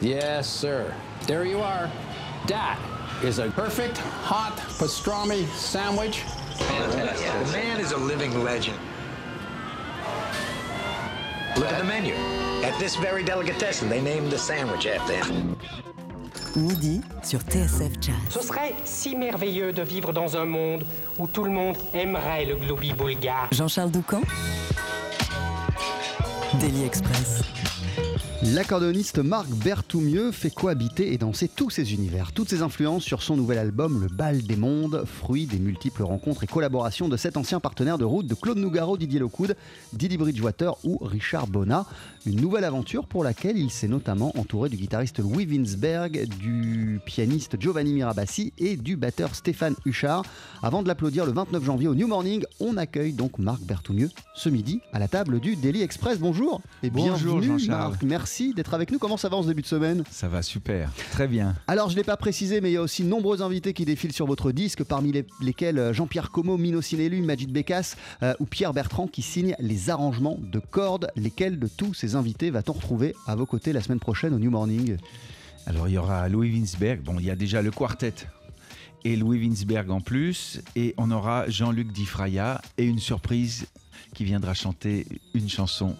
Yes, sir. There you are. That is a perfect hot pastrami sandwich. The man is a living legend. Look at the menu. At this very delicatessen, they named the sandwich after him. Midi sur TSF Jazz. Ce serait si merveilleux de vivre dans un monde où tout le monde aimerait le globi bulgare. Jean-Charles Doucan Daily Express. L'accordéoniste Marc Berthoumieux fait cohabiter et danser tous ses univers, toutes ses influences sur son nouvel album Le Bal des Mondes, fruit des multiples rencontres et collaborations de cet ancien partenaire de route de Claude Nougaro, Didier Locoud, Didi Bridgewater ou Richard Bonnat. Une nouvelle aventure pour laquelle il s'est notamment entouré du guitariste Louis Winsberg, du pianiste Giovanni Mirabassi et du batteur Stéphane Huchard. Avant de l'applaudir le 29 janvier au New Morning, on accueille donc Marc Berthoumieux ce midi à la table du Daily Express. Bonjour et Bonjour, bienvenue Jean-Charles. Marc. Merci d'être avec nous. Comment ça va en ce début de semaine? Ça va super, très bien. Alors, je ne l'ai pas précisé, mais il y a aussi de nombreux invités qui défilent sur votre disque, parmi les- lesquels euh, Jean-Pierre Como, Mino Sinelu, Majid Bekas euh, ou Pierre Bertrand qui signent les arrangements de cordes. Lesquels de tous ces invités va-t-on retrouver à vos côtés la semaine prochaine au New Morning? Alors il y aura Louis Winsberg, bon il y a déjà le quartet et Louis Winsberg en plus, et on aura Jean-Luc Di Fraya et une surprise qui viendra chanter une chanson,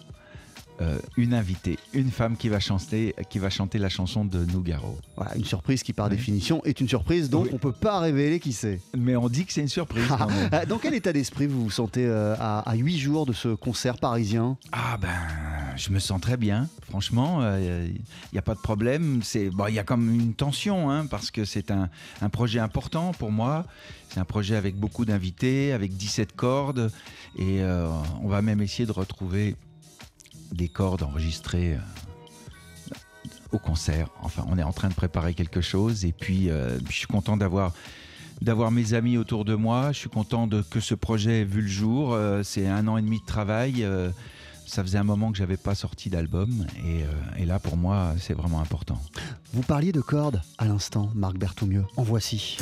euh, une invitée, une femme qui va chanter, qui va chanter la chanson de Nougaro. Voilà, une surprise qui, par Oui. définition, est une surprise, donc Oui. on peut pas révéler qui c'est. Mais on dit que c'est une surprise quand même. Euh, Dans quel état d'esprit vous vous sentez euh, à, 8 jours de ce concert parisien? Ah ben, je me sens très bien. Franchement, il n'y a pas de problème. C'est bon, il y a comme une tension hein, parce que c'est un, un projet important pour moi. C'est un projet avec beaucoup d'invités, avec 17 cordes, et euh, on va même essayer de retrouver des cordes enregistrées. euh, au concert. Enfin, on est en train de préparer quelque chose et puis euh, je suis content d'avoir d'avoir mes amis autour de moi. Je suis content que ce projet ait vu le jour. Euh, c'est un an et demi de travail. Ça faisait un moment que j'avais pas sorti d'album et, et là pour moi c'est vraiment important. Vous parliez de cordes à l'instant, Marc Berthoumieux. En voici.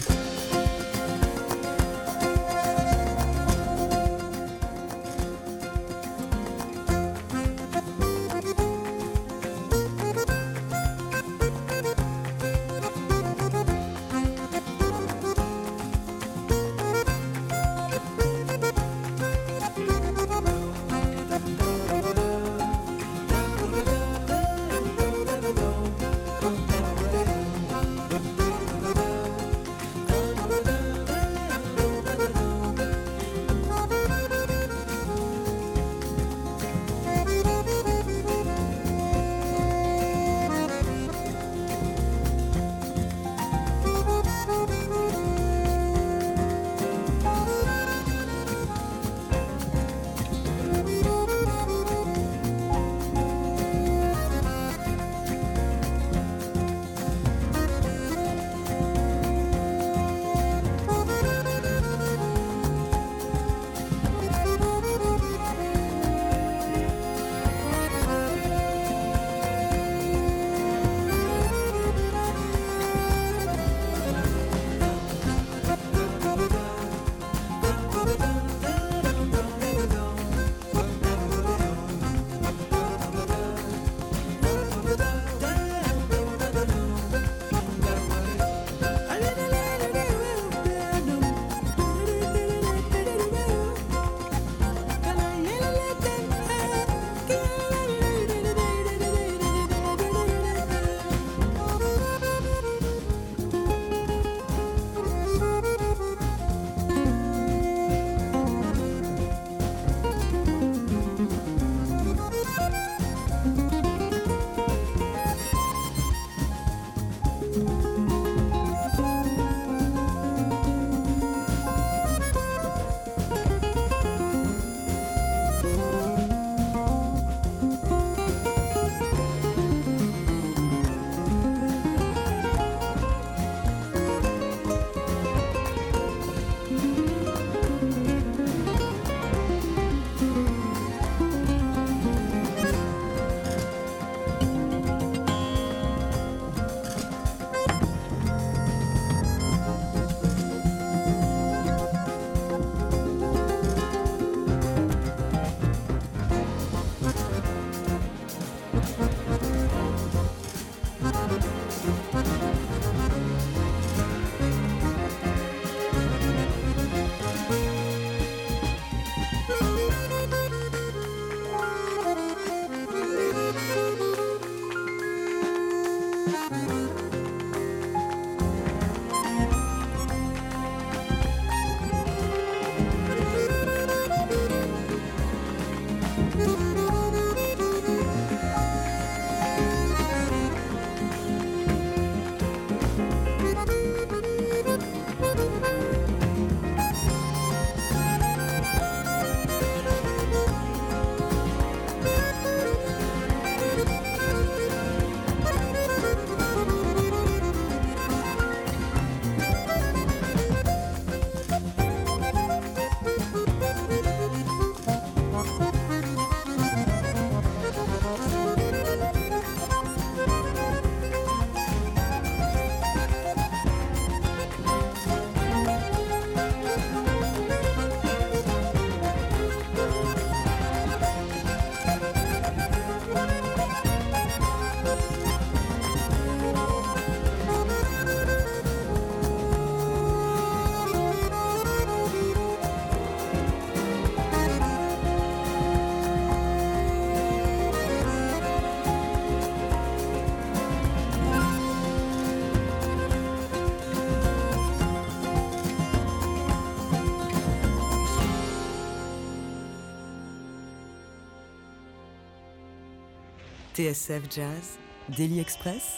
TSF Jazz, Daily Express,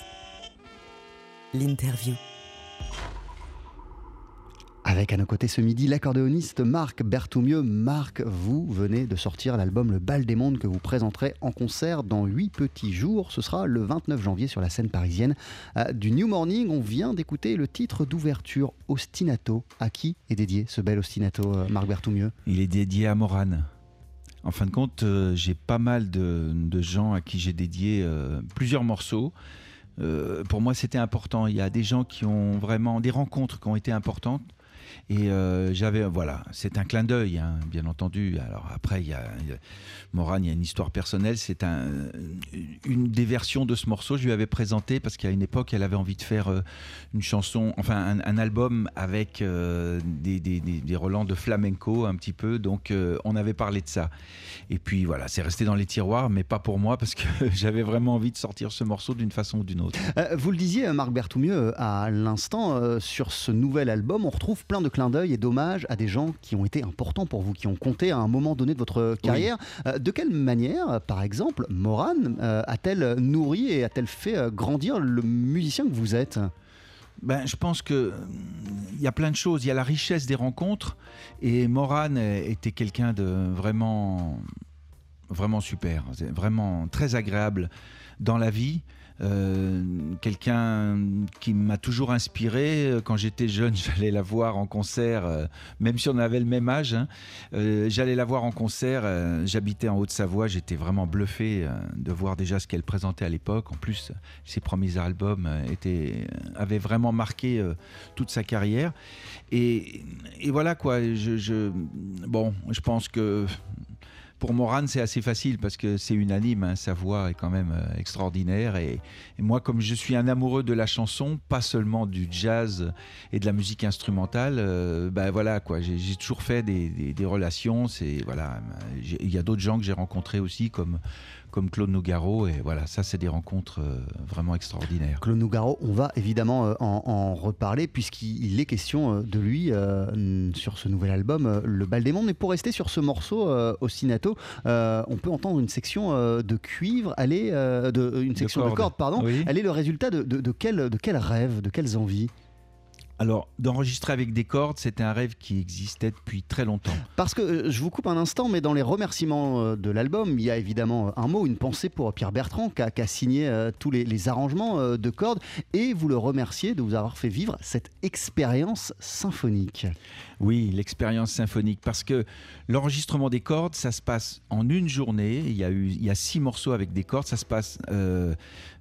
l'interview. Avec à nos côtés ce midi l'accordéoniste Marc Berthoumieux. Marc, vous venez de sortir l'album Le Bal des Mondes que vous présenterez en concert dans 8 petits jours. Ce sera le 29 janvier sur la scène parisienne du New Morning. On vient d'écouter le titre d'ouverture Ostinato. À qui est dédié ce bel Ostinato, euh, Marc Berthoumieux Il est dédié à Morane. En fin de compte, euh, j'ai pas mal de, gens à qui j'ai dédié euh, plusieurs morceaux. Euh, pour moi, c'était important. Il y a des gens qui ont vraiment des rencontres qui ont été importantes. Et euh, j'avais, voilà, c'est un clin d'œil, hein, bien entendu. Alors après, il y a, Morane, il y a une histoire personnelle. C'est un, une des versions de ce morceau. Je lui avais présenté parce qu'à une époque, elle avait envie de faire euh, une chanson, enfin un, album avec euh, des, des, des, relents de flamenco un petit peu. Donc on avait parlé de ça. Et puis voilà, c'est resté dans les tiroirs, mais pas pour moi parce que j'avais vraiment envie de sortir ce morceau d'une façon ou d'une autre. Vous le disiez, Marc Berthoumieux, à l'instant, sur ce nouvel album, on retrouve plein de clins d'œil et d'hommages à des gens qui ont été importants pour vous, qui ont compté à un moment donné de votre carrière. Euh, de quelle manière, par exemple, Morane euh, a-t-elle nourri et a-t-elle fait euh, grandir le musicien que vous êtes? Ben, je pense que euh, il y a plein de choses. Il y a la richesse des rencontres et Morane était quelqu'un de vraiment, vraiment super, vraiment très agréable dans la vie. Euh, quelqu'un qui m'a toujours inspiré. Euh, Quand j'étais jeune, j'allais la voir en concert, euh, même si on avait le même âge. hein. J'allais la voir en concert. J'habitais en Haute-Savoie. J'étais vraiment bluffé de voir déjà ce qu'elle présentait à l'époque. En plus, ses premiers albums étaient, avaient vraiment marqué toute sa carrière. Et, voilà quoi. Je- bon, je pense que pour Morane, c'est assez facile parce que c'est unanime. hein, sa voix est quand même euh, extraordinaire. Et, moi, comme je suis un amoureux de la chanson, pas seulement du jazz et de la musique instrumentale, euh, ben voilà quoi. J'ai toujours fait des, des- relations. C'est voilà. Il y a d'autres gens que j'ai rencontrés aussi, comme comme Claude Nougaro. Et voilà, ça, c'est des rencontres euh, vraiment extraordinaires. Claude Nougaro, on va évidemment euh, en, en reparler puisqu'il est question euh, de lui euh, sur ce nouvel album, Le Bal des Mondes. Mais pour rester sur ce morceau, euh, Ostinato, euh, on peut entendre une section de cuivre, elle est, de, une section de cordes. cordes, pardon. Oui. Elle est le résultat de, de, de quel, de quel rêve, de quelles envies? Alors, d'enregistrer avec des cordes, c'était un rêve qui existait depuis très longtemps. Parce que euh, je vous coupe un instant, mais dans les remerciements euh, de l'album, il y a évidemment euh, un mot, une pensée pour Pierre Bertrand qui a, qui a signé euh, tous les, les arrangements euh, de cordes et vous le remerciez de vous avoir fait vivre cette expérience symphonique. Oui, l'expérience symphonique, parce que l'enregistrement des cordes, ça se passe en une journée. Il y a eu, il y a six morceaux avec des cordes. Ça se passe, euh,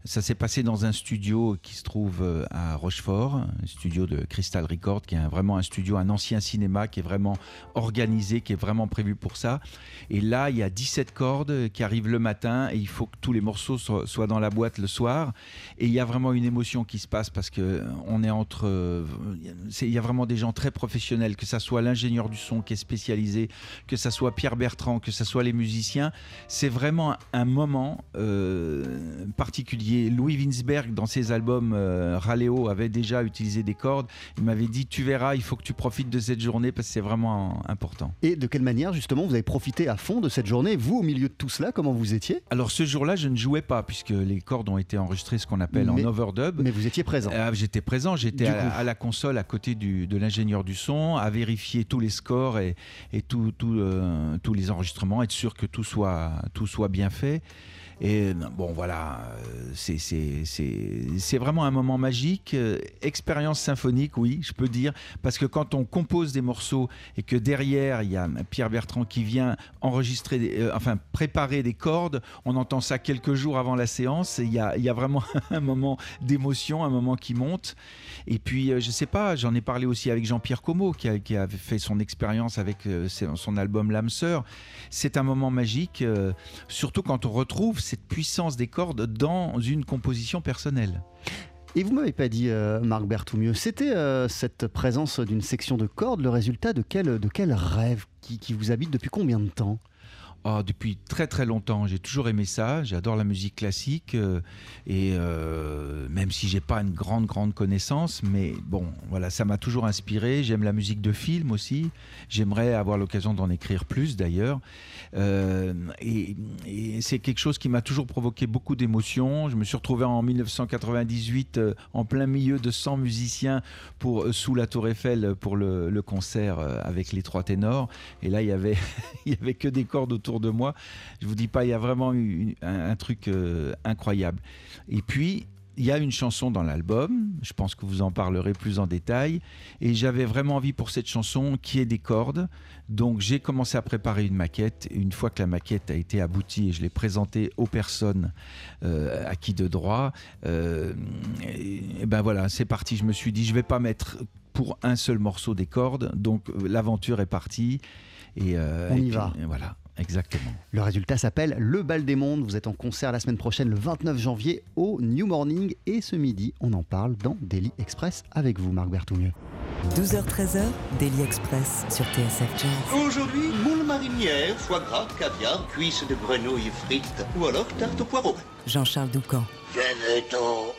ça s'est passé dans un studio qui se trouve euh, à Rochefort, un studio de Crystal Record, qui est vraiment un studio, un ancien cinéma qui est vraiment organisé, qui est vraiment prévu pour ça. Et là, il y a 17 cordes qui arrivent le matin et il faut que tous les morceaux soient, dans la boîte le soir. Et il y a vraiment une émotion qui se passe parce que on est entre, euh, il y a vraiment des gens très professionnels, que ça soit l'ingénieur du son qui est spécialisé, que ça soit Pierre Bertrand, que ça soit les musiciens. C'est vraiment un moment euh, particulier qui est Louis Winsberg dans ses albums euh, Raleo avait déjà utilisé des cordes. Il m'avait dit tu verras, il faut que tu profites de cette journée parce que c'est vraiment important. Et de quelle manière justement vous avez profité à fond de cette journée Vous au milieu de tout cela, comment vous étiez? Alors ce jour-là, je ne jouais pas puisque les cordes ont été enregistrées ce qu'on appelle Mais- en overdub. Mais vous étiez présent. Ah, j'étais présent, j'étais à, la console à côté du- de l'ingénieur du son, à vérifier tous les scores et, et tout- tout, euh, tous les enregistrements, être sûr que tout soit, tout soit bien fait. Et bon, voilà, euh, c'est- vraiment un moment magique. euh, Expérience symphonique, oui, je peux dire, parce que quand on compose des morceaux et que derrière, il y a Pierre Bertrand qui vient enregistrer, euh, enfin préparer des cordes, on entend ça quelques jours avant la séance, il y a, y a vraiment un moment d'émotion, un moment qui monte. Et puis, euh, je sais pas, j'en ai parlé aussi avec Jean-Pierre Como, qui, a, avait fait son expérience avec euh, son album L'âme sœur. C'est un moment magique, euh, surtout quand on retrouve cette puissance des cordes dans une composition personnelle. Et vous m'avez pas dit, euh, Marc Berthoumieux, c'était euh, cette présence d'une section de cordes le résultat de quel, de quel rêve qui, qui vous habite depuis combien de temps? Ah, depuis très très longtemps, j'ai toujours aimé ça. J'adore la musique classique euh, et euh, même si j'ai pas une grande grande connaissance, mais bon, voilà, ça m'a toujours inspiré. J'aime la musique de film aussi. J'aimerais avoir l'occasion d'en écrire plus d'ailleurs. Euh, et c'est quelque chose qui m'a toujours provoqué beaucoup d'émotions. Je me suis retrouvé en 1998 euh, en plein milieu de 100 musiciens pour sous la Tour Eiffel pour le, le concert avec les trois ténors. Et là, il y avait il y avait que des cordes autour de moi. Je vous dis pas, il y a vraiment eu un, un truc euh, incroyable. Et puis, il y a une chanson dans l'album, je pense que vous en parlerez plus en détail, et j'avais vraiment envie pour cette chanson qui est des cordes. Donc j'ai commencé à préparer une maquette. Et Une fois que la maquette a été aboutie et je l'ai présentée aux personnes euh, à qui de droit, euh, et, et ben voilà, c'est parti. Je me suis dit, je vais pas mettre pour un seul morceau des cordes. Donc l'aventure est partie. Et, euh, On y puis, va. Voilà, exactement. Le résultat s'appelle Le Bal des Mondes. Vous êtes en concert la semaine prochaine, le 29 janvier, au New Morning. Et ce midi, on en parle dans Daily Express avec vous, Marc Berthoumieux. 12h-13h, Daily Express sur TSF Jazz. Aujourd'hui, moule marinière, foie gras, caviar, cuisses de grenouille frites ou alors tarte au poireau. Jean-Charles Doucan. Venez-t'en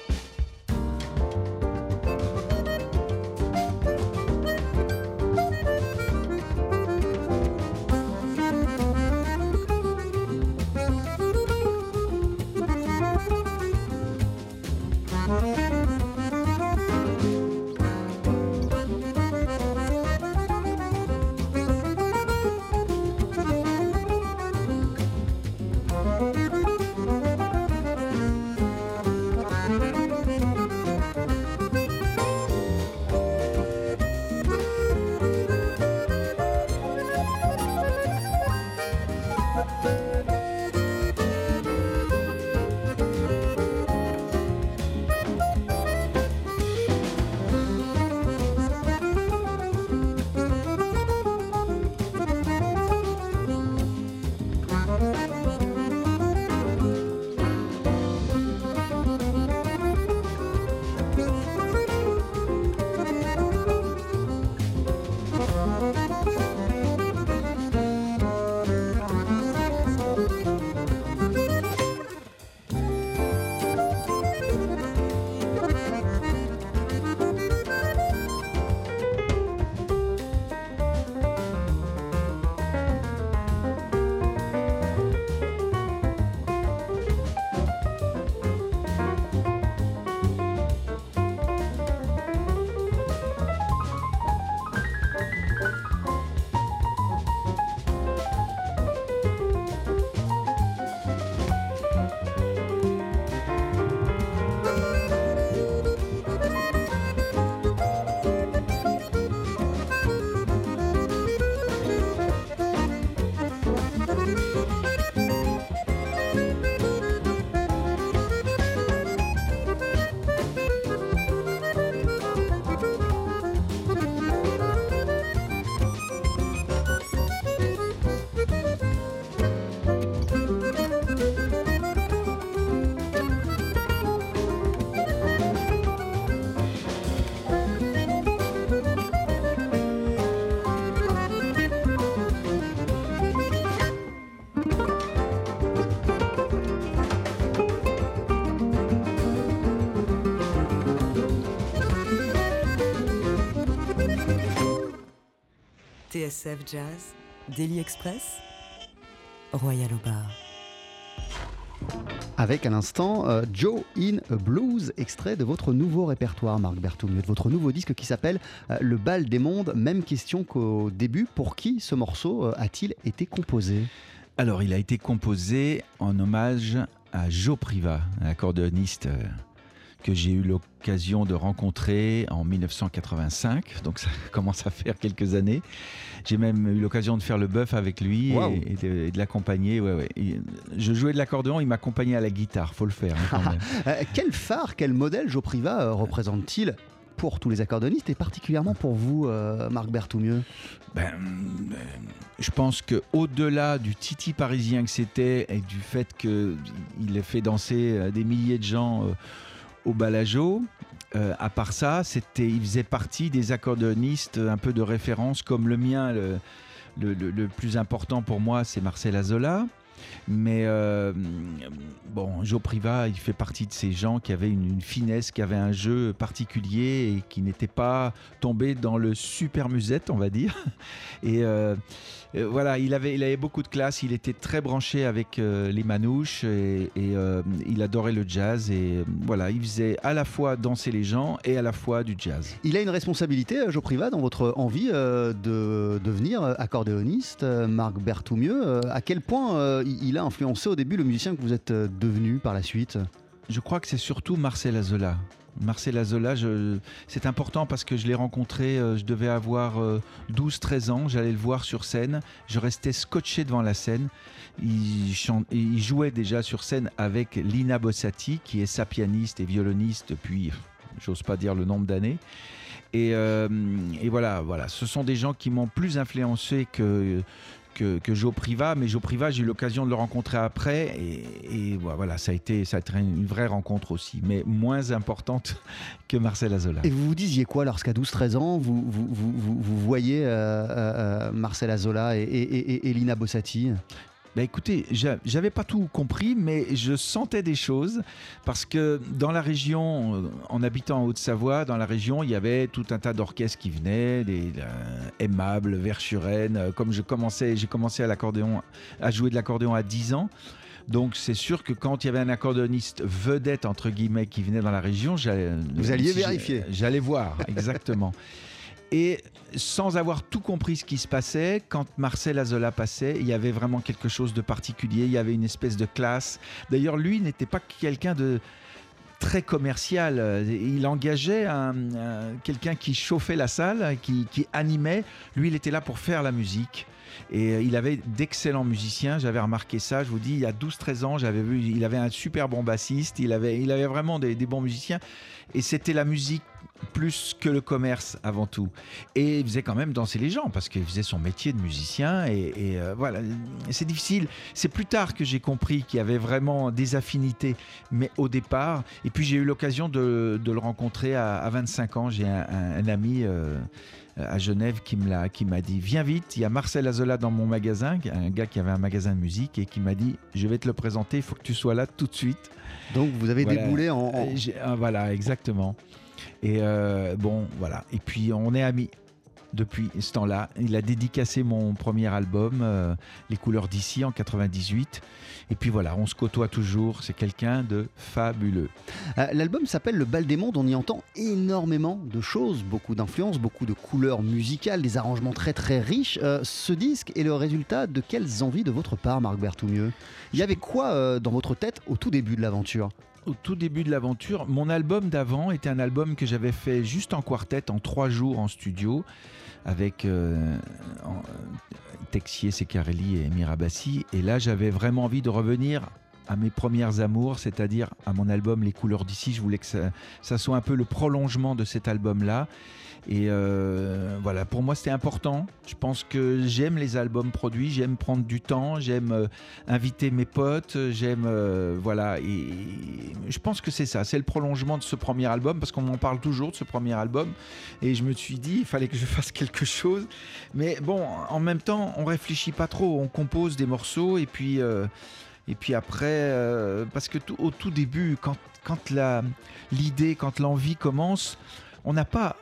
TSF Jazz, Daily Express, Royal au bar. Avec à l'instant euh, Joe in a Blues, extrait de votre nouveau répertoire, Marc Berthoumieux, de votre nouveau disque qui s'appelle euh, Le bal des mondes. Même question qu'au début, pour qui ce morceau euh, a-t-il été composé? Alors, il a été composé en hommage à Joe Priva, un accordéoniste euh, que j'ai eu l'occasion de rencontrer en 1985, donc ça commence à faire quelques années. J'ai même eu l'occasion de faire le bœuf avec lui et- de, l'accompagner. Ouais, ouais. Et je jouais de l'accordéon, il m'accompagnait à la guitare, faut le faire. hein, quand même. Euh, Quel phare, quel modèle Joe Priva euh, représente-t-il pour tous les accordéonistes et particulièrement pour vous, euh, Marc Berthoumieux Ben, je pense que au-delà du titi parisien que c'était et du fait qu'il ait fait danser des milliers de gens euh, au Balajo, euh, à part ça, c'était, il faisait partie des accordéonistes un peu de référence comme le mien. Le, le- plus important pour moi, c'est Marcel Azola. Mais euh, bon, Joe Priva, il fait partie de ces gens qui avaient une, une finesse, qui avaient un jeu particulier et qui n'étaient pas tombés dans le super musette, on va dire. Et euh, euh, voilà, il avait, il avait beaucoup de classe, il était très branché avec euh, les manouches et, et, euh, il adorait le jazz. Et voilà, il faisait à la fois danser les gens et à la fois du jazz. Il a une responsabilité, Joe Priva, dans votre envie de devenir accordéoniste, Marc Berthoumieux. À quel point il a influencé au début le musicien que vous êtes devenu par la suite? Je crois que c'est surtout Marcel Azola. Marcel Azola, c'est important parce que je l'ai rencontré, euh, je devais avoir euh, 12-13 ans, j'allais le voir sur scène, je restais scotché devant la scène. Il jouait déjà sur scène avec Lina Bossati, qui est sa pianiste et violoniste depuis, j'ose pas dire le nombre d'années. Et, euh, et voilà, voilà, ce sont des gens qui m'ont plus influencé que, que, que Joe Priva, mais Joe Priva, j'ai eu l'occasion de le rencontrer après, et, voilà, ça a, été, une vraie rencontre aussi, mais moins importante que Marcel Azola. Et vous vous disiez quoi lorsqu'à 12-13 ans, vous, voyez euh, euh, euh, Marcel Azola et, et- et- et Lina Bossati? Bah écoutez, j'a- j'avais pas tout compris, mais je sentais des choses parce que dans la région, euh, en habitant en Haute-Savoie, dans la région, il y avait tout un tas d'orchestres qui venaient, des euh, aimables, Verschuren. euh, Comme je commençais, j'ai commencé à l'accordéon, à jouer de l'accordéon à 10 ans. Donc c'est sûr que quand il y avait un accordéoniste vedette entre guillemets qui venait dans la région, j'allais- Vous alliez si vérifier. J'allais voir, exactement. Et sans avoir tout compris ce qui se passait, quand Marcel Azola passait, il y avait vraiment quelque chose de particulier, il y avait une espèce de classe. D'ailleurs, lui n'était pas quelqu'un de très commercial. Il engageait un- un- quelqu'un qui chauffait la salle, qui, animait. Lui, il était là pour faire la musique. Et euh, il avait d'excellents musiciens, j'avais remarqué ça, je vous dis, il y a 12-13 ans, j'avais vu, il avait un super bon bassiste, il avait, il avait vraiment des bons musiciens, et c'était la musique plus que le commerce avant tout. Et il faisait quand même danser les gens, parce qu'il faisait son métier de musicien, et, et, euh, voilà, c'est difficile. C'est plus tard que j'ai compris qu'il y avait vraiment des affinités, mais au départ, et puis j'ai eu l'occasion de, de le rencontrer à, à 25 ans, j'ai un, un- un ami... euh, à Genève qui me l'a qui m'a dit viens vite il y a Marcel Azola dans mon magasin un gars qui avait un magasin de musique et qui m'a dit je vais te le présenter il faut que tu sois là tout de suite Donc vous avez Voilà. déboulé en... en- Euh, voilà exactement et euh, bon voilà. Et puis on est amis. Depuis ce temps-là il a dédicacé mon premier album euh, Les couleurs d'ici en 98 et puis voilà on se côtoie toujours. C'est quelqu'un de fabuleux. Euh, L'album s'appelle Le Bal des Mondes, on y entend énormément de choses, beaucoup d'influences, beaucoup de couleurs musicales, des arrangements très très riches. Euh, ce disque est le résultat de quelles envies de votre part, Marc Berthoumieux Il y avait quoi dans votre tête au tout début de l'aventure? Au tout début de l'aventure, mon album d'avant était un album que j'avais fait juste en quartet, en trois jours en studio, avec euh, en- Texier, Secarelli et Mirabassi. Et là, j'avais vraiment envie de revenir à mes premières amours, c'est-à-dire à mon album Les couleurs d'ici. Je voulais que ça, ça soit un peu le prolongement de cet album-là. Et euh, voilà, pour moi, c'était important. Je pense que j'aime les albums produits, j'aime prendre du temps, j'aime euh, inviter mes potes, j'aime euh, voilà. Et, je pense que c'est ça, c'est le prolongement de ce premier album parce qu'on m'en parle toujours de ce premier album. Et je me suis dit, il fallait que je fasse quelque chose. Mais bon, en même temps, on réfléchit pas trop, on compose des morceaux et puis. et puis après, parce que tout- au tout début, quand, quand l'idée, quand l'envie commence, on n'a pas,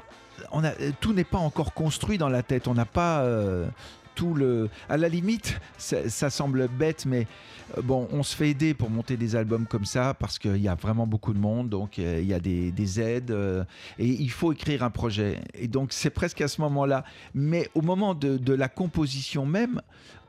on a, tout n'est pas encore construit dans la tête. On n'a pas euh, tout le. À la limite, ça, semble bête, mais euh, bon, on se fait aider pour monter des albums comme ça parce qu'il y a vraiment beaucoup de monde, donc euh, il y a des, des aides euh, et il faut écrire un projet. Et donc c'est presque à ce moment-là. Mais au moment de, la composition même, euh,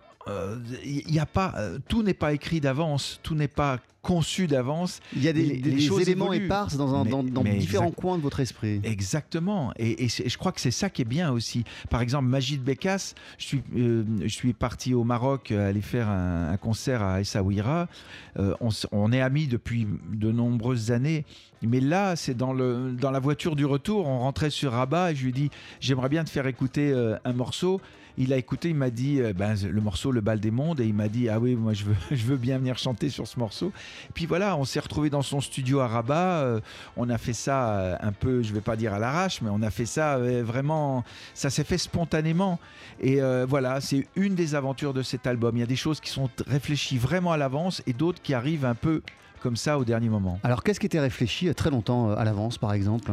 il y a pas, euh, tout n'est pas écrit d'avance, tout n'est pas conçu d'avance. Il y a des, Les- des- les des choses éléments évoluent. épars dans, un- Mais- dans- dans mais différents exact- coins de votre esprit. Exactement. Et, je crois que c'est ça qui est bien aussi. Par exemple, Magid Bekas, je suis, euh, je suis parti au Maroc euh, aller faire un, un concert à Essaouira. Euh, on, est amis depuis de nombreuses années. Mais là, c'est dans, le, dans la voiture du retour. On rentrait sur Rabat et je lui ai dit J'aimerais bien te faire écouter euh, un morceau. Il a écouté, il m'a dit euh, ben, le morceau Le Bal des Mondes et il m'a dit Ah oui, moi je veux, bien venir chanter sur ce morceau. Puis voilà, on s'est retrouvé dans son studio à Rabat. euh, on a fait ça euh, un peu, je vais pas dire à l'arrache, mais on a fait ça vraiment, ça s'est fait spontanément. Et voilà, c'est une des aventures de cet album. Il y a des choses qui sont réfléchies vraiment à l'avance et d'autres qui arrivent un peu comme ça au dernier moment. Alors, qu'est-ce qui était réfléchi très longtemps à l'avance, par exemple?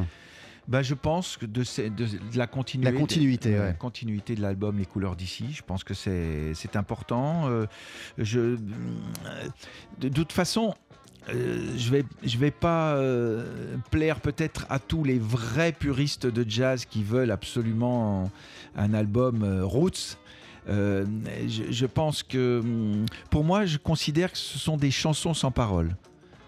Bah, je pense que de, ces- de- de la continuité, La continuité, euh, ouais. continuité de l'album Les couleurs d'ici. Je pense que c'est important. Euh, je, euh, de, toute façon. euh, je vais je vais pas euh, plaire peut-être à tous les vrais puristes de jazz qui veulent absolument un album euh, roots. Euh, je, je pense que hum, pour moi, je considère que ce sont des chansons sans paroles.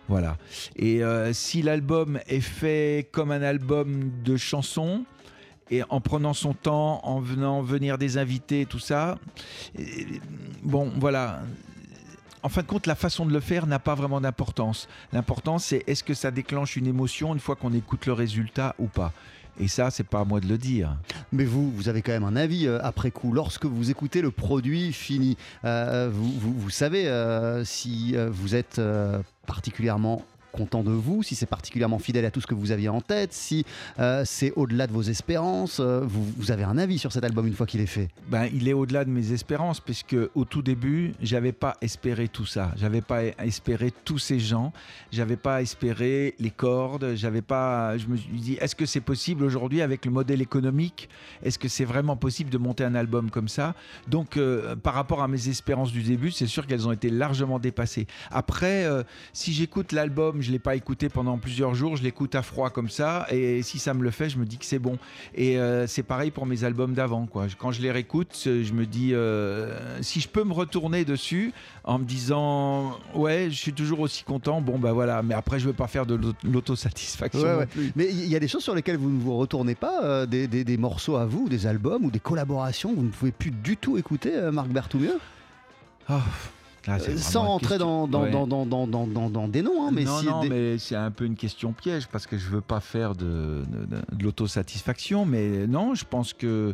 Voilà. Et euh, si l'album est fait comme un album de chansons, et en prenant son temps, en venant venir des invités, tout ça, bon, voilà. En fin de compte, la façon de le faire n'a pas vraiment d'importance. L'important, c'est est-ce que ça déclenche une émotion une fois qu'on écoute le résultat ou pas. Et ça, c'est pas à moi de le dire. Mais vous, vous avez quand même un avis euh, après coup. Lorsque vous écoutez le produit fini, euh, vous, vous- savez si vous êtes particulièrement content de vous, si c'est particulièrement fidèle à tout ce que vous aviez en tête, si euh, c'est au-delà de vos espérances. euh, vous, avez un avis sur cet album une fois qu'il est fait? Ben, il est au-delà de mes espérances, puisque au tout début, j'avais pas espéré tout ça. J'avais pas espéré tous ces gens. J'avais pas espéré les cordes. J'avais pas. Je me suis dit, est-ce que c'est possible aujourd'hui avec le modèle économique Est-ce que c'est vraiment possible de monter un album comme ça? Donc, euh, par rapport à mes espérances du début, c'est sûr qu'elles ont été largement dépassées. Après, si j'écoute l'album, je l'ai pas écouté pendant plusieurs jours, je l'écoute à froid comme ça, et si ça me le fait, je me dis que c'est bon. Et euh, c'est pareil pour mes albums d'avant. quoi. Quand je les réécoute, euh, je me dis, euh, si je peux me retourner dessus en me disant, ouais, je suis toujours aussi content, bon bah voilà, mais après je veux pas faire de l'aut- l'autosatisfaction. Ouais, ouais. Mais il y a des choses sur lesquelles vous ne vous retournez pas, euh, des, des- des morceaux à vous, des albums ou des collaborations que vous ne pouvez plus du tout écouter, Marc Berthoumieux Ah, là, c'est Euh, Sans question- dans, Ouais. des noms, hein, mais non, si non, des- mais c'est un peu une question piège parce que je veux pas faire de, de, de- l'autosatisfaction, mais non, je pense que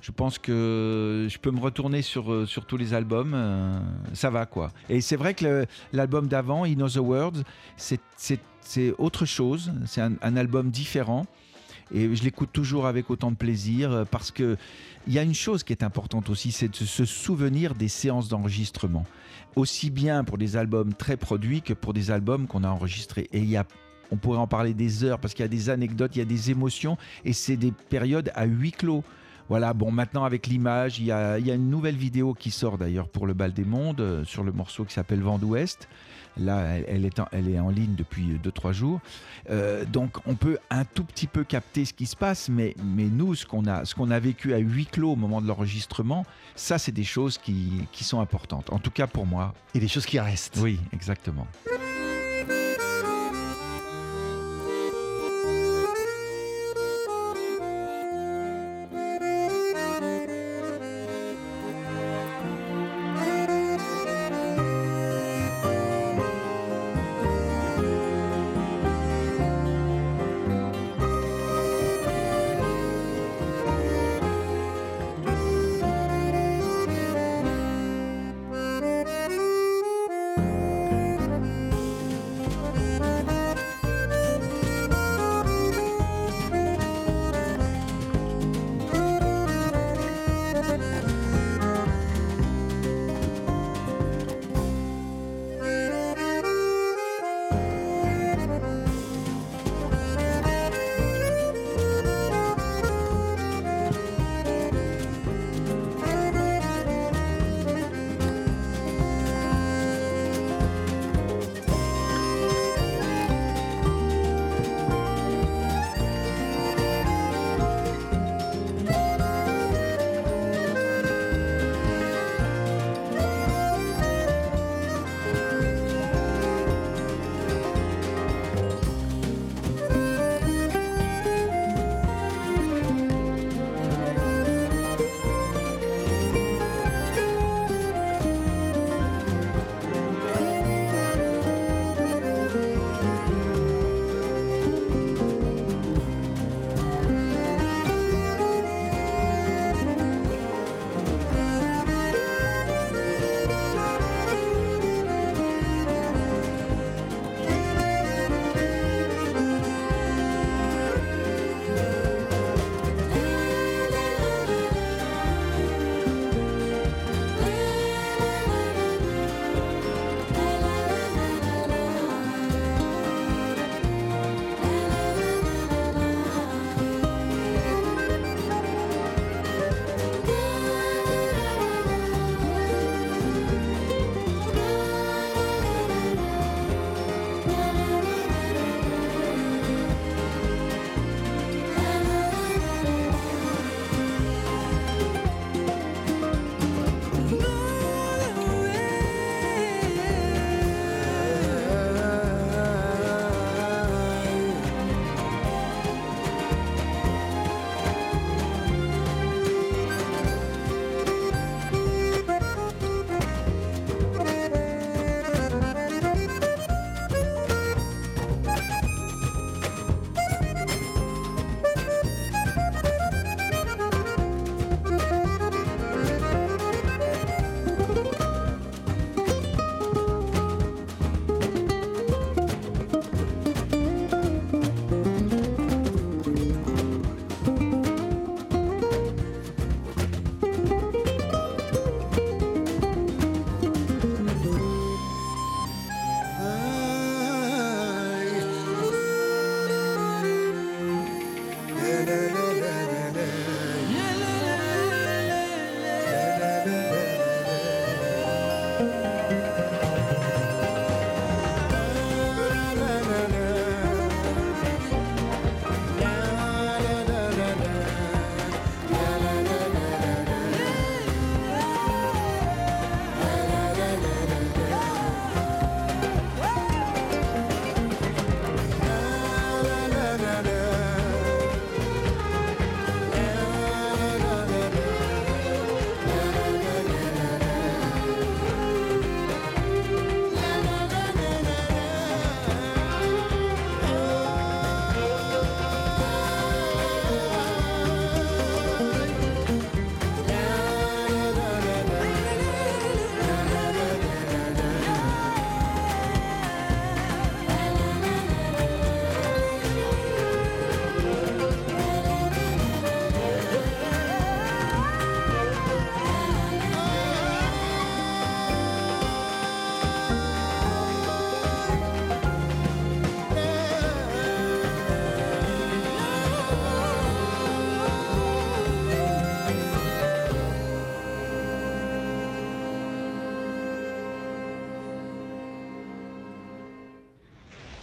je pense que je peux me retourner sur, euh, sur tous les albums, euh, ça va quoi. Et c'est vrai que l'album d'avant, In Other Words, c'est- autre chose, c'est un, un album différent. Et je l'écoute toujours avec autant de plaisir parce que il y a une chose qui est importante aussi, c'est de se souvenir des séances d'enregistrement. Aussi bien pour des albums très produits que pour des albums qu'on a enregistrés. Et il y a, on pourrait en parler des heures parce qu'il y a des anecdotes, il y a des émotions et c'est des périodes à huis clos. Voilà, bon, maintenant avec l'image, il y a, une nouvelle vidéo qui sort d'ailleurs pour le Bal des Mondes euh, sur le morceau qui s'appelle Vent d'Ouest. Là, elle, elle est en, elle est en ligne depuis 2-3 jours. Euh, donc, on peut un tout petit peu capter ce qui se passe, mais, mais nous, ce qu'on a, ce qu'on a vécu à huis clos au moment de l'enregistrement, ça, c'est des choses qui, qui sont importantes. En tout cas pour moi. Et des choses qui restent. Oui, exactement.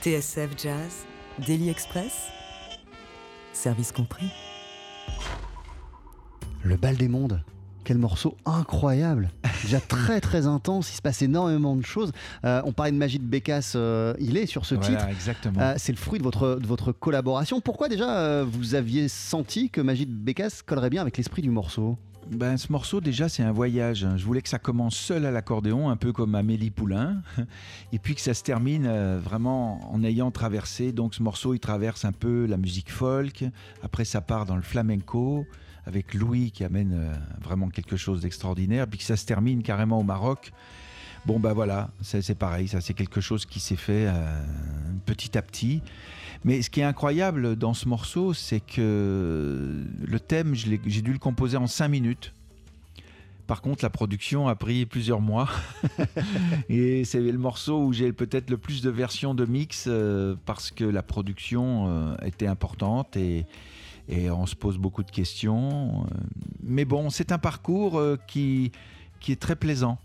TSF Jazz, Daily Express, service compris. Le bal des mondes. Quel morceau incroyable Déjà très très intense, il se passe énormément de choses. Euh, on parlait de Magie de Bécasse, euh, il est sur ce Voilà, titre. exactement. Euh, c'est le fruit de votre, de votre collaboration. Pourquoi déjà euh, vous aviez senti que Magie de Bécasse collerait bien avec l'esprit du morceau? Ben, ce morceau, déjà, c'est un voyage. Je voulais que ça commence seul à l'accordéon, un peu comme Amélie Poulain, et puis que ça se termine euh, vraiment en ayant traversé. Donc, ce morceau, il traverse un peu la musique folk. Après, ça part dans le flamenco, avec Louis qui amène euh, vraiment quelque chose d'extraordinaire, puis que ça se termine carrément au Maroc. Bon, ben voilà, c'est pareil, ça, c'est quelque chose qui s'est fait euh, petit à petit. Mais ce qui est incroyable dans ce morceau, c'est que le thème, j'ai dû le composer en cinq minutes. Par contre, la production a pris plusieurs mois. Et c'est le morceau où j'ai peut-être le plus de versions de mix euh, parce que la production euh, était importante et, et on se pose beaucoup de questions. Euh, Mais bon, c'est un parcours euh, qui, qui est très plaisant.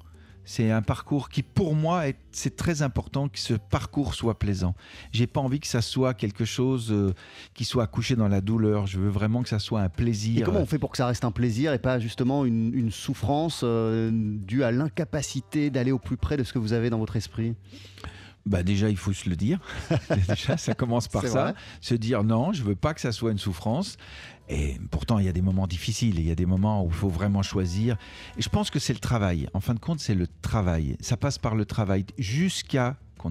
C'est un parcours qui, pour moi, est- c'est très important que ce parcours soit plaisant. J'ai pas envie que ça soit quelque chose euh, qui soit accouché dans la douleur. Je veux vraiment que ça soit un Et plaisir. comment on fait pour que ça reste un plaisir et pas justement une, une souffrance euh, due à l'incapacité d'aller au plus près de ce que vous avez dans votre esprit? Bah déjà, il faut se le dire. déjà, ça commence par ça. vrai. Se dire non, je veux pas que ça soit une souffrance. Et pourtant, il y a des moments difficiles. Il y a des moments où il faut vraiment choisir. Et je pense que c'est le travail. En fin de compte, c'est le travail. Ça passe par le travail jusqu'à qu'on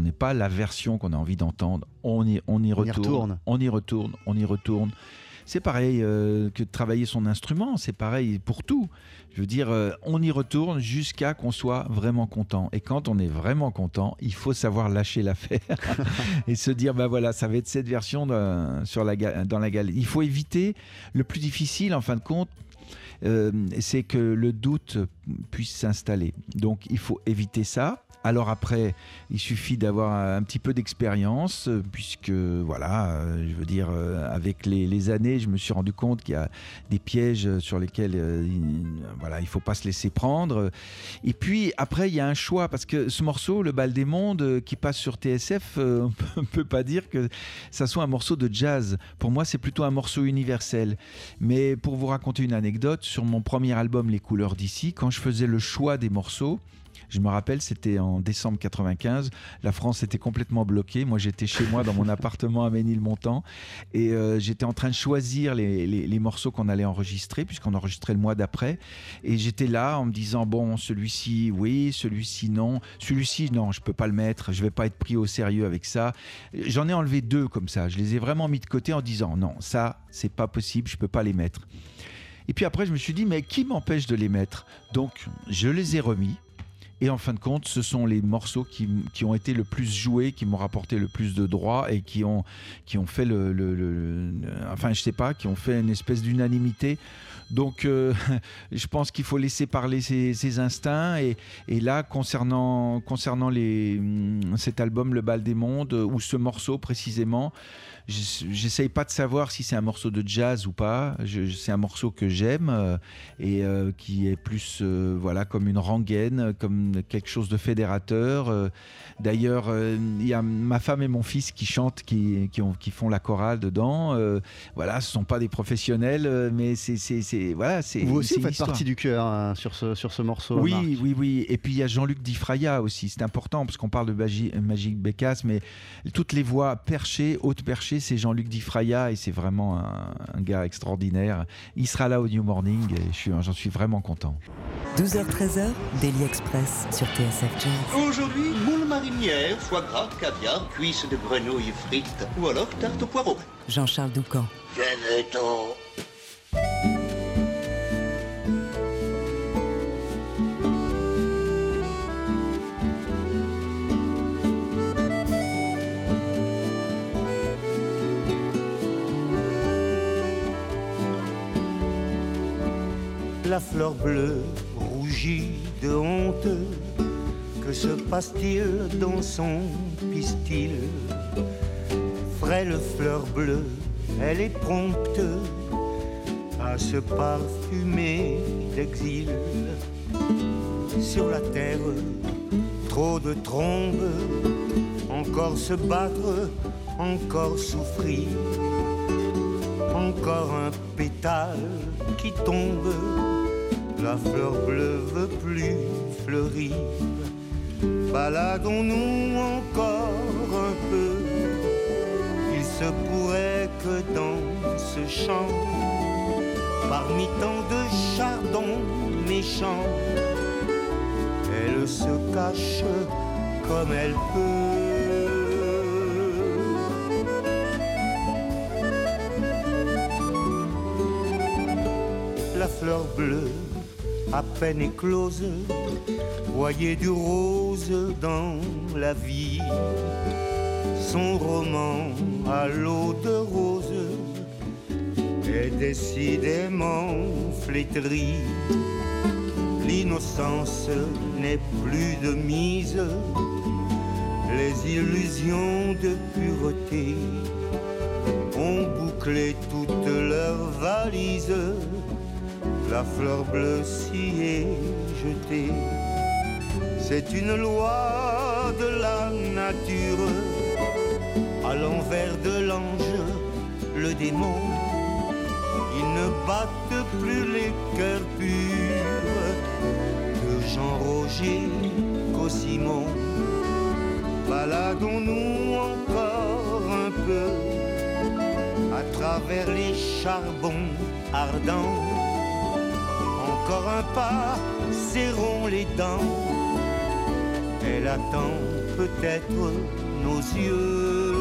n'ait pas la version qu'on a envie d'entendre. On y, on y On y retourne. retourne. On y retourne. On y retourne. C'est pareil euh, que de travailler son instrument, c'est pareil pour tout. Je veux dire, euh, on y retourne jusqu'à qu'on soit vraiment content. Et quand on est vraiment content, il faut savoir lâcher l'affaire et se dire, bah voilà, ça va être cette version sur la, dans la galerie. Il faut éviter le plus difficile, en fin de compte, euh, c'est que le doute puisse s'installer. Donc il faut éviter ça. Alors après, il suffit d'avoir un petit peu d'expérience, euh, puisque voilà, euh, je veux dire, euh, avec les, années, je me suis rendu compte qu'il y a des pièges sur lesquels il, voilà, il faut pas se laisser prendre. Et puis après, il y a un choix, parce que ce morceau, Le Bal des Mondes, qui passe sur TSF, on on peut pas dire que ça soit un morceau de jazz. Pour moi, c'est plutôt un morceau universel. Mais pour vous raconter une anecdote, sur mon premier album Les couleurs d'ici, quand je faisais le choix des morceaux, je me rappelle, c'était en décembre 95. La France était complètement bloquée. Moi, j'étais chez moi dans mon appartement à Ménilmontant et euh, j'étais en train de choisir les, les- les morceaux qu'on allait enregistrer, puisqu'on enregistrait le mois d'après. Et j'étais là en me disant bon, celui-ci, oui, celui-ci, non. Celui-ci, non, je peux pas le mettre. Je vais pas être pris au sérieux avec ça. J'en ai enlevé deux comme ça. Je les ai vraiment mis de côté en disant non, ça, c'est pas possible. Je peux pas les mettre. Et puis après, je me suis dit mais qui m'empêche de les mettre? Donc, je les ai remis. Et en fin de compte, ce sont les morceaux qui, qui ont été le plus joués, qui m'ont rapporté le plus de droits et qui ont, qui ont fait le, le- Enfin, je sais pas, qui ont fait une espèce d'unanimité. Donc, euh, je pense qu'il faut laisser parler ses, instincts. Et, et là, concernant, concernant les, hum, cet album, Le Bal des Mondes, ou ce morceau précisément, j'essaye pas de savoir si c'est un morceau de jazz ou pas. C'est un morceau que j'aime euh, et euh, qui est plus euh, voilà comme une rengaine, comme quelque chose de fédérateur. D'ailleurs, il y a ma femme et mon fils qui chantent, qui, qui, ont- qui font la chorale dedans. Voilà, ce sont pas des professionnels, mais c'est voilà, c'est Vous aussi vous faites histoire. partie du cœur hein, sur, ce, sur ce morceau. Marc. Oui, oui, oui. Et puis il y a Jean-Luc Diffraya aussi. C'est important parce qu'on parle de Magi- Magique Bécasse, mais toutes les voix perchées, hautes perchées, c'est Jean-Luc Diffraya et c'est vraiment un, un gars extraordinaire. Il sera là au New Morning et suis- j'en suis vraiment content. 12h-13h, Daily Express sur TSF Jazz. Aujourd'hui, moule marinière, foie gras, caviar, cuisses de grenouille frites ou alors tarte au poireau. Jean-Charles Doucan. La fleur bleue rougit de honte. Que se passe-t-il dans son pistil? Frêle fleur bleue, elle est prompte à se parfumer d'exil. Sur la terre, trop de trombes, encore se battre, encore souffrir encore un pétale qui tombe. La fleur bleue veut plus fleurir. Baladons-nous encore un peu. Il se pourrait que dans ce champ, parmi tant de chardons méchants, elle se cache comme elle peut. la fleur bleue, à peine éclose, voyez du rose dans la vie. Son roman à l'eau de rose est décidément flétri. L'innocence n'est plus de mise, les illusions de pureté ont bouclé toutes leurs valises la fleur bleue s'y est jetée. C'est une loi de la nature, à l'envers de l'ange, le démon. Ils ne battent plus les cœurs purs que Jean-Roger Cossimon. Baladons-nous encore un peu à travers les charbons ardents encore un pas, serrons les dents. Elle attend peut-être nos yeux.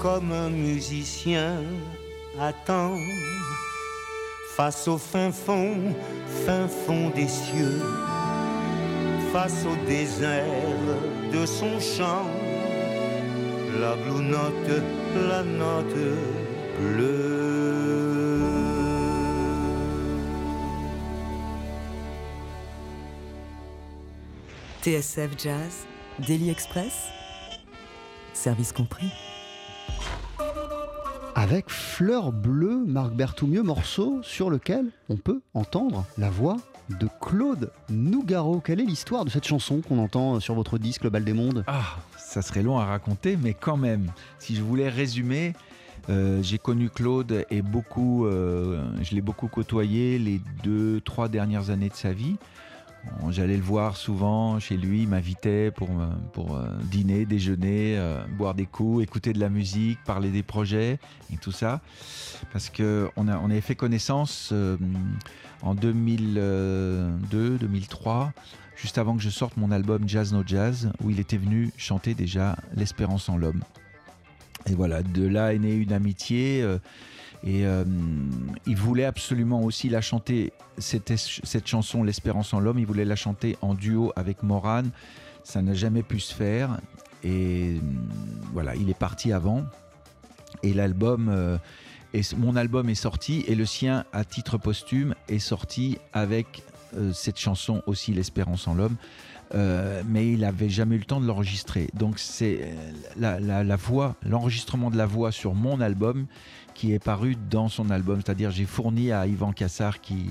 Comme un musicien attend face au fin fond, fin fond des cieux face au désert de son chant, la blue note, la note bleue. TSF Jazz, Daily Express, service compris. Avec Fleur Bleue, Marc Berthoumieux, morceau sur lequel on peut entendre la voix de Claude Nougaro. Quelle est l'histoire de cette chanson qu'on entend sur votre disque Le Bal des Mondes? Ah, ça serait long à raconter, mais quand même, si je voulais résumer, euh, j'ai connu Claude et beaucoup, euh, je l'ai beaucoup côtoyé les deux, trois dernières années de sa vie. J'allais le voir souvent chez lui, il m'invitait pour, pour euh, dîner, déjeuner, euh, boire des coups, écouter de la musique, parler des projets et tout ça. Parce qu'on on avait fait connaissance euh, en 2002, 2003, juste avant que je sorte mon album Jazz No Jazz, où il était venu chanter déjà L'espérance en l'homme. Et voilà, de là est née une amitié. Et euh, il voulait absolument aussi la chanter, cette, cette chanson, L'Espérance en l'homme, il voulait la chanter en duo avec Morane. Ça n'a jamais pu se faire. Et euh, voilà, il est parti avant. Et l'album, euh, mon album est sorti et le sien, à titre posthume, est sorti avec cette chanson aussi, L'Espérance en l'homme. Mais il n'avait jamais eu le temps de l'enregistrer. Donc c'est la- la voix, l'enregistrement de la voix sur mon album qui est paru dans son album. C'est-à-dire j'ai fourni à Yvan Cassard qui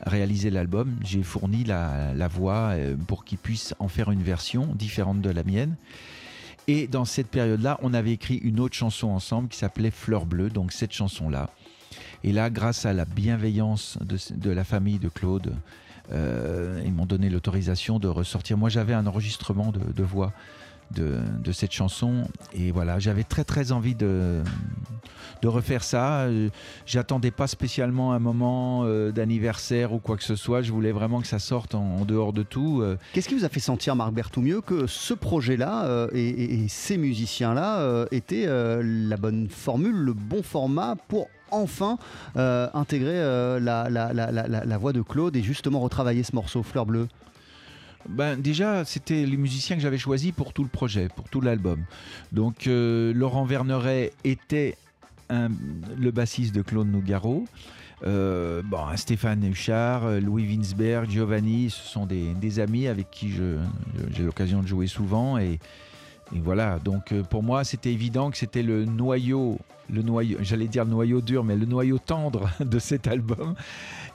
a réalisé l'album, j'ai fourni la, voix euh, pour qu'il puisse en faire une version différente de la mienne. Et dans cette période-là, on avait écrit une autre chanson ensemble qui s'appelait Fleur bleue, donc cette chanson-là. Et là, grâce à la bienveillance de, la famille de Claude, euh, ils m'ont donné l'autorisation de ressortir. Moi, j'avais un enregistrement de voix de, cette chanson. Et voilà, j'avais très très envie de, refaire ça. Euh, J'attendais pas spécialement un moment euh, d'anniversaire ou quoi que ce soit. Je voulais vraiment que ça sorte en, dehors de tout. Euh, Qu'est-ce qui vous a fait sentir, Marc Berthoumieux, que ce projet-là et, ces musiciens-là étaient la bonne formule, le bon format pour enfin intégrer la- la voix de Claude et justement retravailler ce morceau Fleur Bleue? Ben, déjà, c'était les musiciens que j'avais choisis pour tout le projet, pour tout l'album. Donc, euh, Laurent Verneret était le bassiste de Claude Nougaro. Euh, bon, Stéphane Huchard, Louis Winsberg, Giovanni, ce sont des, des amis avec qui j'ai l'occasion de jouer souvent. Et, et voilà, donc euh, pour moi, c'était évident que c'était le noyau, le noyau, j'allais dire le noyau dur, mais le noyau tendre de cet album.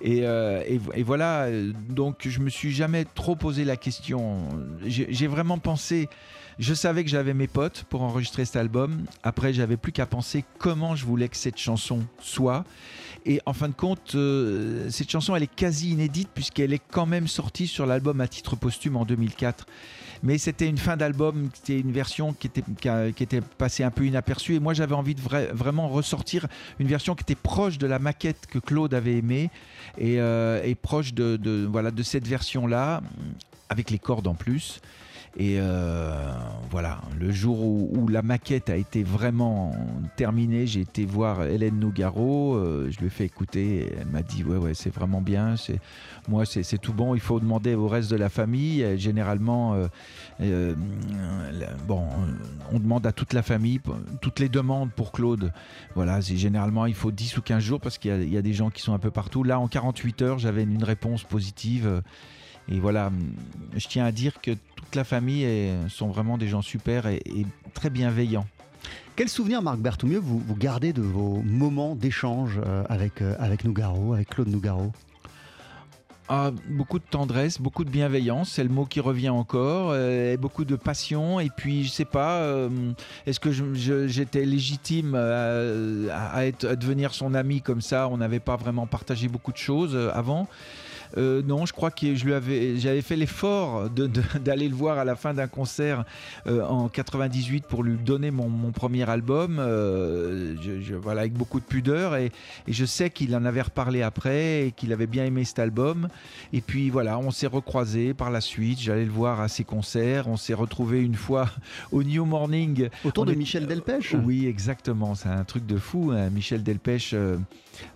Et, euh, voilà, euh, donc je me suis jamais trop posé la question. J'ai vraiment pensé, je savais que j'avais mes potes pour enregistrer cet album. Après, j'avais plus qu'à penser comment je voulais que cette chanson soit. Et en fin de compte, cette chanson, elle est quasi inédite puisqu'elle est quand même sortie sur l'album à titre posthume en 2004. Mais c'était une fin d'album, c'était une version qui était, qui, était passée un peu inaperçue. Et moi, j'avais envie de vra- vraiment ressortir une version qui était proche de la maquette que Claude avait aimée et, euh, proche de- voilà, de cette version-là, avec les cordes en plus. Et euh, voilà, le jour où, la maquette a été vraiment terminée, j'ai été voir Hélène Nougaro, euh, je lui ai fait écouter, elle m'a dit ouais ouais c'est vraiment bien, moi c'est tout bon, il faut demander au reste de la famille. Généralement, euh, bon, on demande à toute la famille, toutes les demandes pour Claude, voilà, généralement il faut 10 ou 15 jours parce qu'il y, a des gens qui sont un peu partout. Là en 48 heures, j'avais une réponse positive. Et voilà, je tiens à dire que toute la famille est- sont vraiment des gens super et, et très bienveillants. Quel souvenir, Marc Berthoumieux, vous, vous gardez de vos moments d'échange euh, avec, euh, avec Nougaro, avec Claude Nougaro? Ah, beaucoup de tendresse, beaucoup de bienveillance, c'est le mot qui revient encore, euh, et beaucoup de passion. Et puis, je sais pas, euh, est-ce que j'étais légitime à, à être, à devenir son ami comme ça? On n'avait pas vraiment partagé beaucoup de choses avant. Euh, non, je crois que je lui avais, j'avais fait l'effort d'aller le voir à la fin d'un concert euh, en 98 pour lui donner mon, mon premier album, euh, je- je- voilà, avec beaucoup de pudeur. Et, et je sais qu'il en avait reparlé après et qu'il avait bien aimé cet album. Et puis voilà, on s'est recroisés par la suite. J'allais le voir à ses concerts. On s'est retrouvé une fois au New Morning. Autour On de est- Michel Delpech Oui, exactement. C'est un truc de fou. hein. Michel Delpech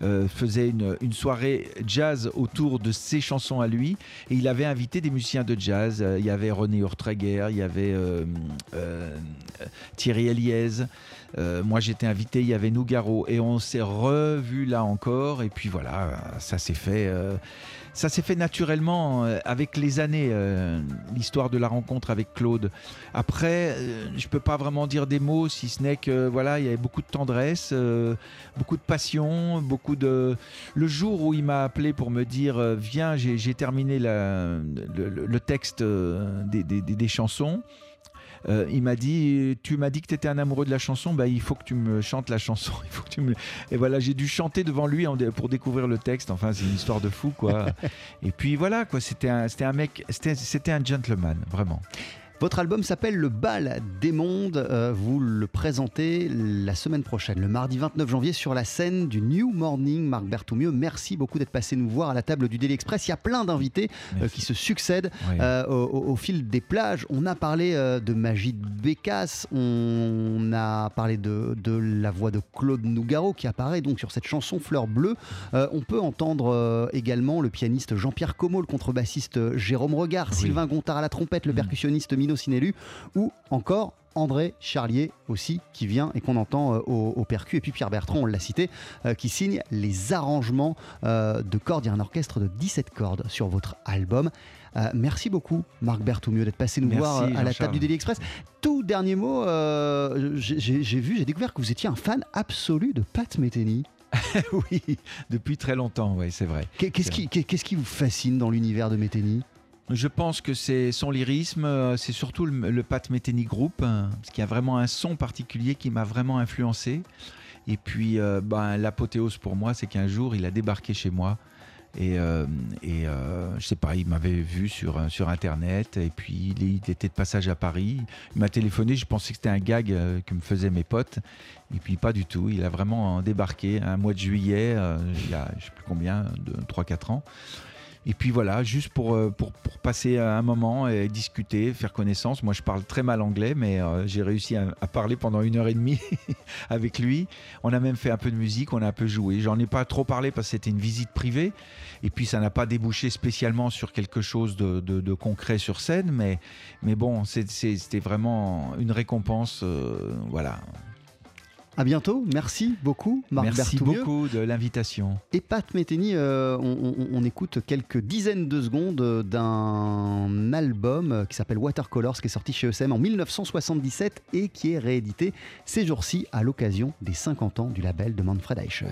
euh, faisait une, soirée jazz autour de ses chansons à lui. Et il avait invité des musiciens de jazz. Euh, Il y avait René Urtraguer, il y avait euh, Thierry Eliez. Euh, moi, j'étais invité, il y avait Nougaro. Et on s'est revus là encore. Et puis voilà, ça s'est fait. euh, ça s'est fait naturellement euh, avec les années, euh, l'histoire de la rencontre avec Claude. Après, euh, je peux pas vraiment dire des mots, si ce n'est que voilà, il y avait beaucoup de tendresse, euh, beaucoup de passion, beaucoup de. Le jour où il m'a appelé pour me dire euh, viens, j'ai terminé le, texte euh, des chansons. Euh, il m'a dit, tu m'as dit que tu étais un amoureux de la chanson, bah, il faut que tu me chantes la chanson. Il faut que tu me... Et voilà, j'ai dû chanter devant lui pour découvrir le texte. Enfin, c'est une histoire de fou, quoi. Et puis voilà, quoi. C'était un, un mec, c'était un gentleman, vraiment. Votre album s'appelle Le Bal des Mondes. Euh, vous le présentez la semaine prochaine, le mardi 29 janvier, sur la scène du New Morning. Marc Berthoumieux, merci beaucoup d'être passé nous voir à la table du Daily Express. Il y a plein d'invités euh, qui se succèdent Oui. euh, au, au- au fil des plages. On a parlé de Magie de Bécasse, on a parlé de, de la voix de Claude Nougaro qui apparaît donc sur cette chanson Fleur Bleue. Euh, on peut entendre euh, également le pianiste Jean-Pierre Como, le contrebassiste Jérôme Regard, Oui. Sylvain Gontard à la trompette, le Mm. percussionniste Mino Sinelu ou encore André Charlier aussi qui vient et qu'on entend euh, au, au percu. Et puis Pierre Bertrand on l'a cité euh, qui signe les arrangements euh, de cordes. Il y a un orchestre de 17 cordes sur votre album. Euh, merci beaucoup Marc Berthoumieux d'être passé nous Merci, voir à la table du Daily Express. Tout dernier mot j'ai- vu j'ai découvert que vous étiez un fan absolu de Pat Metheny. Oui, depuis très longtemps, oui, c'est vrai. Qu'est- qu'est-ce qui, qu'est-ce qui vous fascine dans l'univers de Metheny? Je pense que c'est son lyrisme, euh, c'est surtout le, Pat Metheny Group, hein, parce qu'il y a vraiment un son particulier qui m'a vraiment influencé. Et puis, euh, ben, l'apothéose pour moi, c'est qu'un jour, il a débarqué chez moi. Et, euh, et euh, je sais pas, il m'avait vu sur, sur Internet, et puis il, était de passage à Paris. Il m'a téléphoné, je pensais que c'était un gag que me faisaient mes potes. Et puis pas du tout, il a vraiment débarqué un mois de juillet, il y a je sais plus combien, de 3-4 ans. Et puis voilà, juste pour, euh, pour, pour passer un moment et discuter, faire connaissance. Moi, je parle très mal anglais, mais euh, j'ai réussi à, parler pendant une heure et demie avec lui. On a même fait un peu de musique, on a un peu joué. J'en ai pas trop parlé parce que c'était une visite privée. Et puis, ça n'a pas débouché spécialement sur quelque chose de, de- concret sur scène. Mais, mais bon, c'était vraiment une récompense. euh, voilà. À bientôt merci beaucoup Marc Merci beaucoup de l'invitation. Et Pat Metheny, euh, on, on- on écoute quelques dizaines de secondes d'un album qui s'appelle Watercolors, qui est sorti chez ESM en 1977 et qui est réédité ces jours-ci à l'occasion des 50 ans du label de Manfred Eicher.